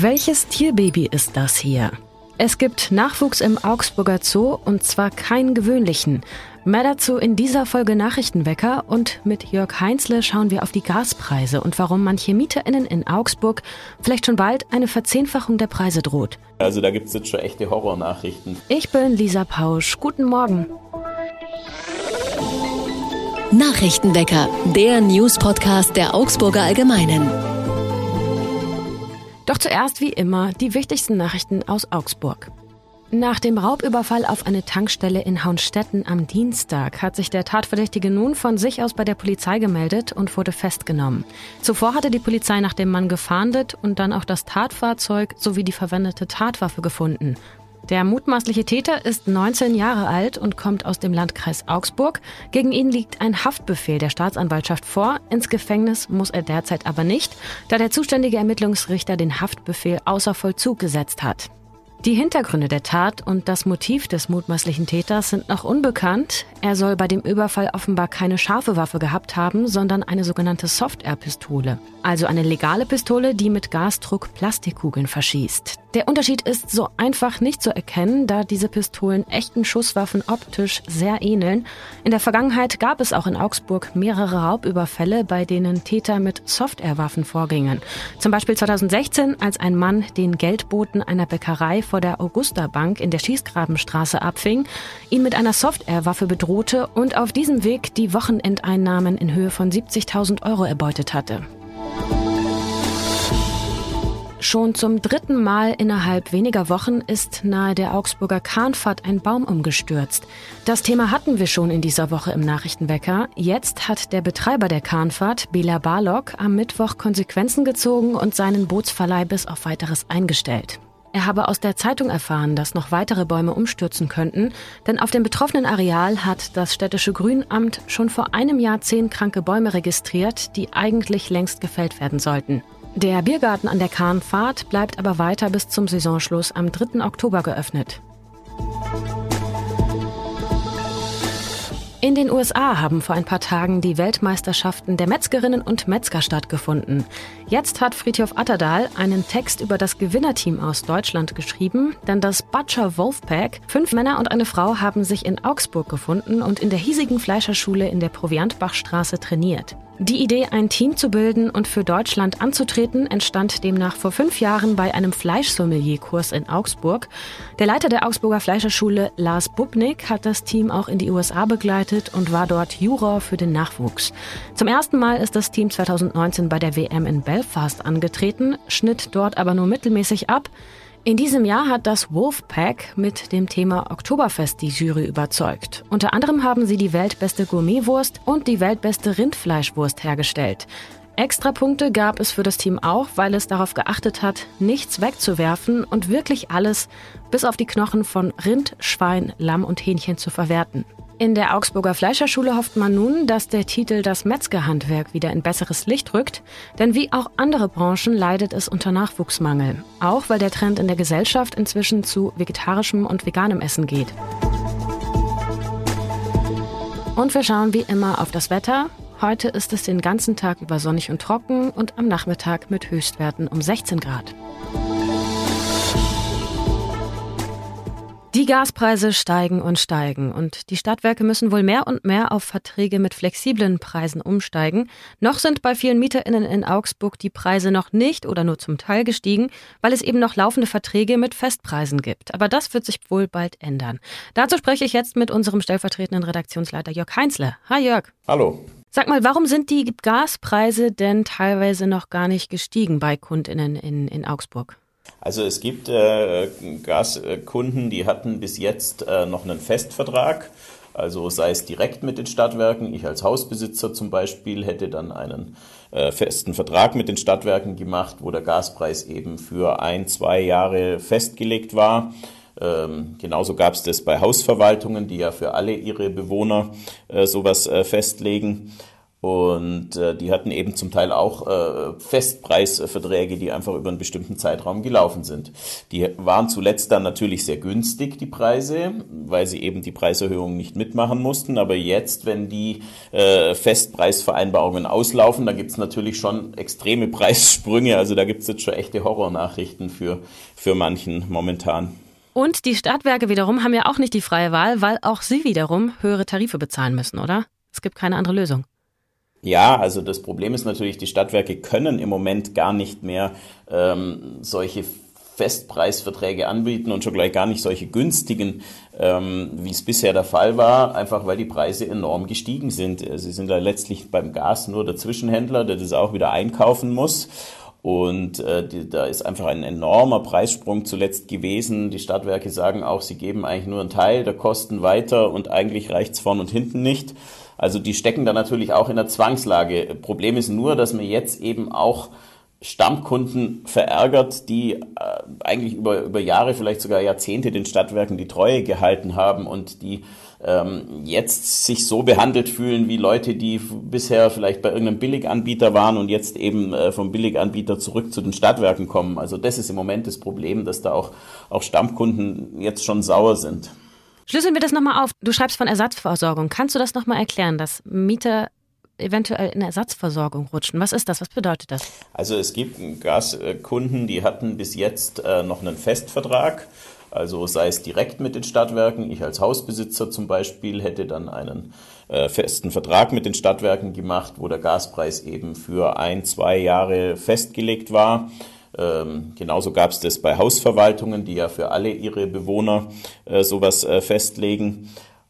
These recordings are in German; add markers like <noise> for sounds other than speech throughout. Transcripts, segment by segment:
Welches Tierbaby ist das hier? Es gibt Nachwuchs im Augsburger Zoo und zwar keinen gewöhnlichen. Mehr dazu in dieser Folge Nachrichtenwecker und mit Jörg Heinzle schauen wir auf die Gaspreise und warum manche MieterInnen in Augsburg vielleicht schon bald eine Verzehnfachung der Preise droht. Also da gibt es jetzt schon echte Horrornachrichten. Ich bin Lisa Pausch. Guten Morgen. Nachrichtenwecker, der News-Podcast der Augsburger Allgemeinen. Doch zuerst wie immer die wichtigsten Nachrichten aus Augsburg. Nach dem Raubüberfall auf eine Tankstelle in Haunstetten am Dienstag hat sich der Tatverdächtige nun von sich aus bei der Polizei gemeldet und wurde festgenommen. Zuvor hatte die Polizei nach dem Mann gefahndet und dann auch das Tatfahrzeug sowie die verwendete Tatwaffe gefunden. Der mutmaßliche Täter ist 19 Jahre alt und kommt aus dem Landkreis Augsburg. Gegen ihn liegt ein Haftbefehl der Staatsanwaltschaft vor. Ins Gefängnis muss er derzeit aber nicht, da der zuständige Ermittlungsrichter den Haftbefehl außer Vollzug gesetzt hat. Die Hintergründe der Tat und das Motiv des mutmaßlichen Täters sind noch unbekannt. Er soll bei dem Überfall offenbar keine scharfe Waffe gehabt haben, sondern eine sogenannte Soft-Air-Pistole. Also eine legale Pistole, die mit Gasdruck Plastikkugeln verschießt. Der Unterschied ist so einfach nicht zu erkennen, da diese Pistolen echten Schusswaffen optisch sehr ähneln. In der Vergangenheit gab es auch in Augsburg mehrere Raubüberfälle, bei denen Täter mit Soft-Air-Waffen vorgingen. Zum Beispiel 2016, als ein Mann den Geldboten einer Bäckerei vor der Augusta Bank in der Schießgrabenstraße abfing, ihn mit einer Soft-Air-Waffe bedrohte und auf diesem Weg die Wochenendeinnahmen in Höhe von 70.000 Euro erbeutet hatte. Schon zum dritten Mal innerhalb weniger Wochen ist nahe der Augsburger Kahnfahrt ein Baum umgestürzt. Das Thema hatten wir schon in dieser Woche im Nachrichtenwecker. Jetzt hat der Betreiber der Kahnfahrt, Bela Barlock, am Mittwoch Konsequenzen gezogen und seinen Bootsverleih bis auf weiteres eingestellt. Er habe aus der Zeitung erfahren, dass noch weitere Bäume umstürzen könnten, denn auf dem betroffenen Areal hat das städtische Grünamt schon vor einem Jahr zehn kranke Bäume registriert, die eigentlich längst gefällt werden sollten. Der Biergarten an der Kahnfahrt bleibt aber weiter bis zum Saisonschluss am 3. Oktober geöffnet. In den USA haben vor ein paar Tagen die Weltmeisterschaften der Metzgerinnen und Metzger stattgefunden. Jetzt hat Friedhof Atterdahl einen Text über das Gewinnerteam aus Deutschland geschrieben, denn das Butcher Wolfpack, fünf Männer und eine Frau, haben sich in Augsburg gefunden und in der hiesigen Fleischerschule in der Proviantbachstraße trainiert. Die Idee, ein Team zu bilden und für Deutschland anzutreten, entstand demnach vor fünf Jahren bei einem Fleischsommelierkurs in Augsburg. Der Leiter der Augsburger Fleischerschule, Lars Bubnik, hat das Team auch in die USA begleitet und war dort Juror für den Nachwuchs. Zum ersten Mal ist das Team 2019 bei der WM in Belfast angetreten, schnitt dort aber nur mittelmäßig ab. In diesem Jahr hat das Wolfpack mit dem Thema Oktoberfest die Jury überzeugt. Unter anderem haben sie die weltbeste Gourmetwurst und die weltbeste Rindfleischwurst hergestellt. Extrapunkte gab es für das Team auch, weil es darauf geachtet hat, nichts wegzuwerfen und wirklich alles bis auf die Knochen von Rind, Schwein, Lamm und Hähnchen zu verwerten. In der Augsburger Fleischerschule hofft man nun, dass der Titel das Metzgerhandwerk wieder in besseres Licht rückt, denn wie auch andere Branchen leidet es unter Nachwuchsmangel, auch weil der Trend in der Gesellschaft inzwischen zu vegetarischem und veganem Essen geht. Und wir schauen wie immer auf das Wetter. Heute ist es den ganzen Tag über sonnig und trocken und am Nachmittag mit Höchstwerten um 16 Grad. Die Gaspreise steigen und steigen und die Stadtwerke müssen wohl mehr und mehr auf Verträge mit flexiblen Preisen umsteigen. Noch sind bei vielen Mieterinnen in Augsburg die Preise noch nicht oder nur zum Teil gestiegen, weil es eben noch laufende Verträge mit Festpreisen gibt. Aber das wird sich wohl bald ändern. Dazu spreche ich jetzt mit unserem stellvertretenden Redaktionsleiter Jörg Heinzle. Hi Jörg. Hallo. Sag mal, warum sind die Gaspreise denn teilweise noch gar nicht gestiegen bei Kundinnen in, in Augsburg? Also es gibt äh, Gaskunden, die hatten bis jetzt äh, noch einen Festvertrag. Also sei es direkt mit den Stadtwerken. Ich als Hausbesitzer zum Beispiel hätte dann einen äh, festen Vertrag mit den Stadtwerken gemacht, wo der Gaspreis eben für ein, zwei Jahre festgelegt war. Ähm, genauso gab es das bei Hausverwaltungen, die ja für alle ihre Bewohner äh, sowas äh, festlegen. Und äh, die hatten eben zum Teil auch äh, Festpreisverträge, die einfach über einen bestimmten Zeitraum gelaufen sind. Die waren zuletzt dann natürlich sehr günstig, die Preise, weil sie eben die Preiserhöhungen nicht mitmachen mussten. Aber jetzt, wenn die äh, Festpreisvereinbarungen auslaufen, da gibt's natürlich schon extreme <laughs> Preissprünge. Also da gibt's jetzt schon echte Horrornachrichten für, für manchen momentan. Und die Stadtwerke wiederum haben ja auch nicht die freie Wahl, weil auch sie wiederum höhere Tarife bezahlen müssen, oder? Es gibt keine andere Lösung. Ja, also das Problem ist natürlich, die Stadtwerke können im Moment gar nicht mehr ähm, solche Festpreisverträge anbieten und schon gleich gar nicht solche günstigen, ähm, wie es bisher der Fall war, einfach weil die Preise enorm gestiegen sind. Sie sind da letztlich beim Gas nur der Zwischenhändler, der das auch wieder einkaufen muss. Und äh, die, da ist einfach ein enormer Preissprung zuletzt gewesen. Die Stadtwerke sagen auch, sie geben eigentlich nur einen Teil der Kosten weiter und eigentlich reicht's vorn und hinten nicht. Also die stecken da natürlich auch in der Zwangslage. Problem ist nur, dass man jetzt eben auch Stammkunden verärgert, die äh, eigentlich über, über Jahre, vielleicht sogar Jahrzehnte den Stadtwerken die Treue gehalten haben und die ähm, jetzt sich so behandelt fühlen wie Leute, die bisher vielleicht bei irgendeinem Billiganbieter waren und jetzt eben äh, vom Billiganbieter zurück zu den Stadtwerken kommen. Also das ist im Moment das Problem, dass da auch, auch Stammkunden jetzt schon sauer sind. Schlüsseln wir das nochmal auf. Du schreibst von Ersatzversorgung. Kannst du das nochmal erklären, dass Mieter eventuell in Ersatzversorgung rutschen? Was ist das? Was bedeutet das? Also es gibt Gaskunden, die hatten bis jetzt äh, noch einen Festvertrag. Also sei es direkt mit den Stadtwerken. Ich als Hausbesitzer zum Beispiel hätte dann einen äh, festen Vertrag mit den Stadtwerken gemacht, wo der Gaspreis eben für ein, zwei Jahre festgelegt war. Ähm, genauso gab es das bei Hausverwaltungen, die ja für alle ihre Bewohner äh, sowas äh, festlegen.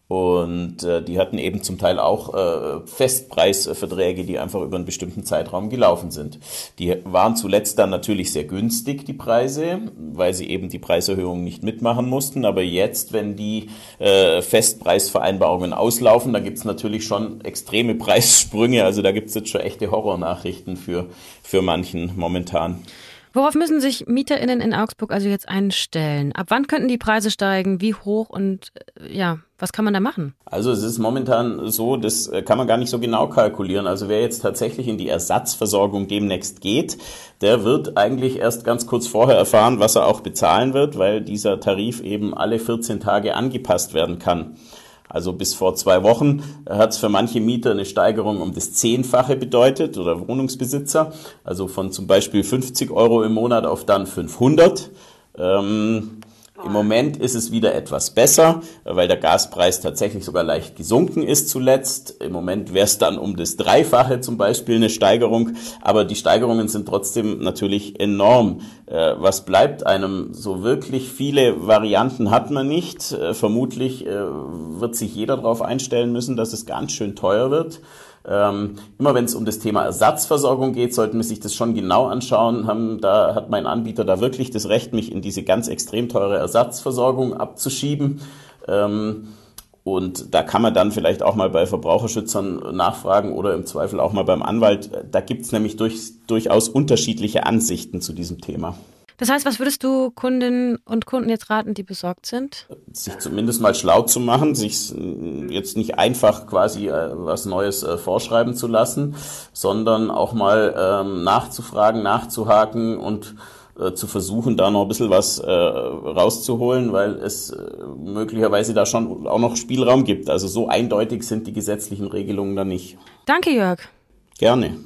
Und äh, die hatten eben zum Teil auch äh, Festpreisverträge, die einfach über einen bestimmten Zeitraum gelaufen sind. Die waren zuletzt dann natürlich sehr günstig, die Preise, weil sie eben die Preiserhöhungen nicht mitmachen mussten. Aber jetzt, wenn die äh, Festpreisvereinbarungen auslaufen, da gibt's natürlich schon extreme Preissprünge. Also da gibt's jetzt schon echte Horrornachrichten für, für manchen momentan. Worauf müssen sich MieterInnen in Augsburg also jetzt einstellen? Ab wann könnten die Preise steigen? Wie hoch und äh, ja, was kann man da machen? Also es ist momentan so, das äh, kann man gar nicht so genau kalkulieren. Also wer jetzt tatsächlich in die Ersatzversorgung demnächst geht, der wird eigentlich erst ganz kurz vorher erfahren, was er auch bezahlen wird, weil dieser Tarif eben alle 14 Tage angepasst werden kann. Also bis vor zwei Wochen hat es für manche Mieter eine Steigerung um das Zehnfache bedeutet oder Wohnungsbesitzer. Also von zum Beispiel 50 Euro im Monat auf dann 500. Ähm, im Moment ist es wieder etwas besser, weil der Gaspreis tatsächlich sogar leicht gesunken ist zuletzt. Im Moment wäre es dann um das Dreifache zum Beispiel eine Steigerung, aber die Steigerungen sind trotzdem natürlich enorm. Äh, was bleibt einem? So wirklich viele Varianten hat man nicht. Äh, vermutlich äh, wird sich jeder darauf einstellen müssen, dass es ganz schön teuer wird. Ähm, immer wenn es um das Thema Ersatzversorgung geht, sollten wir sich das schon genau anschauen. Haben, da hat mein Anbieter da wirklich das Recht, mich in diese ganz extrem teure Ersatzversorgung abzuschieben. Ähm, und da kann man dann vielleicht auch mal bei Verbraucherschützern nachfragen oder im Zweifel auch mal beim Anwalt. Da gibt es nämlich durch, durchaus unterschiedliche Ansichten zu diesem Thema. Das heißt, was würdest du Kundinnen und Kunden jetzt raten, die besorgt sind? Sich zumindest mal schlau zu machen, sich jetzt nicht einfach quasi äh, was Neues äh, vorschreiben zu lassen, sondern auch mal ähm, nachzufragen, nachzuhaken und äh, zu versuchen, da noch ein bisschen was äh, rauszuholen, weil es äh, möglicherweise da schon auch noch Spielraum gibt. Also so eindeutig sind die gesetzlichen Regelungen da nicht. Danke, Jörg. Gerne.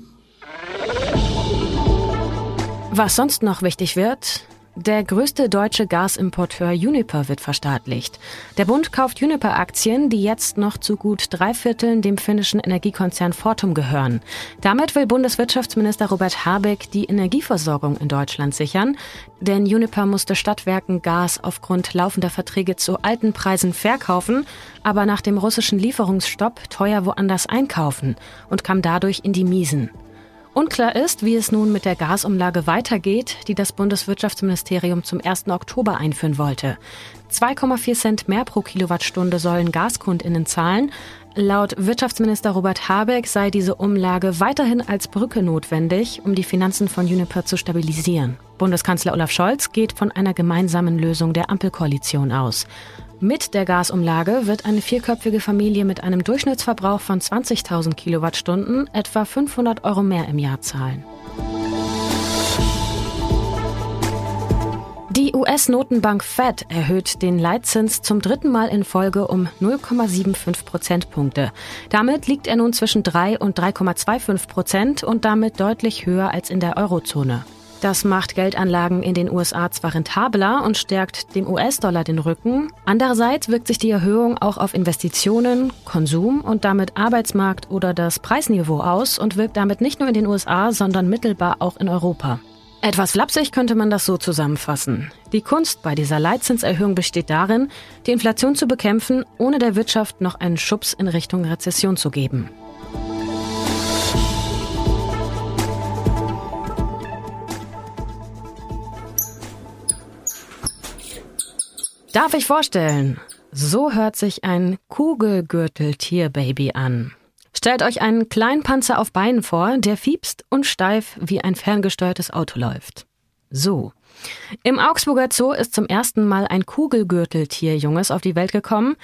Was sonst noch wichtig wird, der größte deutsche Gasimporteur Uniper wird verstaatlicht. Der Bund kauft Uniper-Aktien, die jetzt noch zu gut drei Vierteln dem finnischen Energiekonzern Fortum gehören. Damit will Bundeswirtschaftsminister Robert Habeck die Energieversorgung in Deutschland sichern, denn Uniper musste Stadtwerken Gas aufgrund laufender Verträge zu alten Preisen verkaufen, aber nach dem russischen Lieferungsstopp teuer woanders einkaufen und kam dadurch in die Miesen. Unklar ist, wie es nun mit der Gasumlage weitergeht, die das Bundeswirtschaftsministerium zum 1. Oktober einführen wollte. 2,4 Cent mehr pro Kilowattstunde sollen Gaskundinnen zahlen. Laut Wirtschaftsminister Robert Habeck sei diese Umlage weiterhin als Brücke notwendig, um die Finanzen von Uniper zu stabilisieren. Bundeskanzler Olaf Scholz geht von einer gemeinsamen Lösung der Ampelkoalition aus. Mit der Gasumlage wird eine vierköpfige Familie mit einem Durchschnittsverbrauch von 20.000 Kilowattstunden etwa 500 Euro mehr im Jahr zahlen. Die US-Notenbank Fed erhöht den Leitzins zum dritten Mal in Folge um 0,75 Prozentpunkte. Damit liegt er nun zwischen 3 und 3,25 Prozent und damit deutlich höher als in der Eurozone. Das macht Geldanlagen in den USA zwar rentabler und stärkt dem US-Dollar den Rücken. Andererseits wirkt sich die Erhöhung auch auf Investitionen, Konsum und damit Arbeitsmarkt oder das Preisniveau aus und wirkt damit nicht nur in den USA, sondern mittelbar auch in Europa. Etwas flapsig könnte man das so zusammenfassen. Die Kunst bei dieser Leitzinserhöhung besteht darin, die Inflation zu bekämpfen, ohne der Wirtschaft noch einen Schubs in Richtung Rezession zu geben. Darf ich vorstellen? So hört sich ein Kugelgürteltierbaby an. Stellt euch einen kleinen Panzer auf Beinen vor, der fiepst und steif wie ein ferngesteuertes Auto läuft. So. Im Augsburger Zoo ist zum ersten Mal ein Kugelgürteltierjunges auf die Welt gekommen.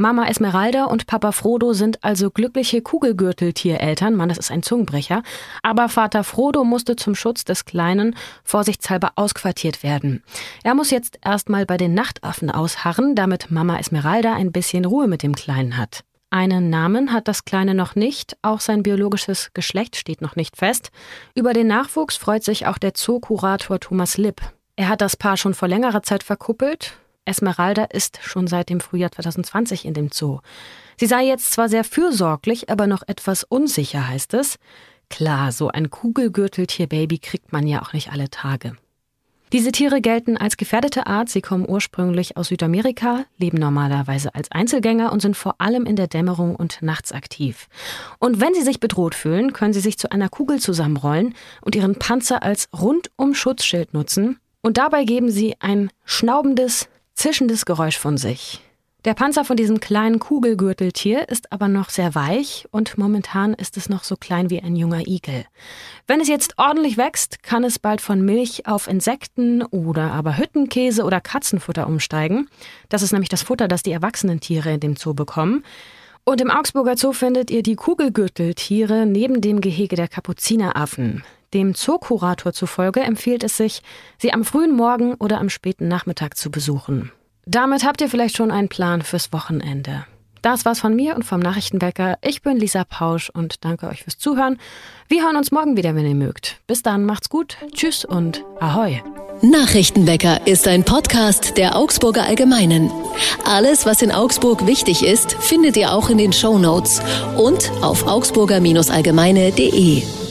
Mama Esmeralda und Papa Frodo sind also glückliche Kugelgürteltiereltern. Mann, das ist ein Zungenbrecher. Aber Vater Frodo musste zum Schutz des Kleinen vorsichtshalber ausquartiert werden. Er muss jetzt erstmal bei den Nachtaffen ausharren, damit Mama Esmeralda ein bisschen Ruhe mit dem Kleinen hat. Einen Namen hat das Kleine noch nicht, auch sein biologisches Geschlecht steht noch nicht fest. Über den Nachwuchs freut sich auch der Zookurator Thomas Lipp. Er hat das Paar schon vor längerer Zeit verkuppelt. Esmeralda ist schon seit dem Frühjahr 2020 in dem Zoo. Sie sei jetzt zwar sehr fürsorglich, aber noch etwas unsicher, heißt es. Klar, so ein Kugelgürteltierbaby kriegt man ja auch nicht alle Tage. Diese Tiere gelten als gefährdete Art. Sie kommen ursprünglich aus Südamerika, leben normalerweise als Einzelgänger und sind vor allem in der Dämmerung und nachts aktiv. Und wenn sie sich bedroht fühlen, können sie sich zu einer Kugel zusammenrollen und ihren Panzer als rundum Schutzschild nutzen. Und dabei geben sie ein schnaubendes, zischendes Geräusch von sich. Der Panzer von diesem kleinen Kugelgürteltier ist aber noch sehr weich und momentan ist es noch so klein wie ein junger Igel. Wenn es jetzt ordentlich wächst, kann es bald von Milch auf Insekten oder aber Hüttenkäse oder Katzenfutter umsteigen. Das ist nämlich das Futter, das die erwachsenen Tiere in dem Zoo bekommen. Und im Augsburger Zoo findet ihr die Kugelgürteltiere neben dem Gehege der Kapuzineraffen. Dem Zookurator zufolge empfiehlt es sich, sie am frühen Morgen oder am späten Nachmittag zu besuchen. Damit habt ihr vielleicht schon einen Plan fürs Wochenende. Das war's von mir und vom Nachrichtenwecker. Ich bin Lisa Pausch und danke euch fürs Zuhören. Wir hören uns morgen wieder, wenn ihr mögt. Bis dann, macht's gut. Tschüss und Ahoi. Nachrichtenwecker ist ein Podcast der Augsburger Allgemeinen. Alles, was in Augsburg wichtig ist, findet ihr auch in den Show Notes und auf augsburger-allgemeine.de.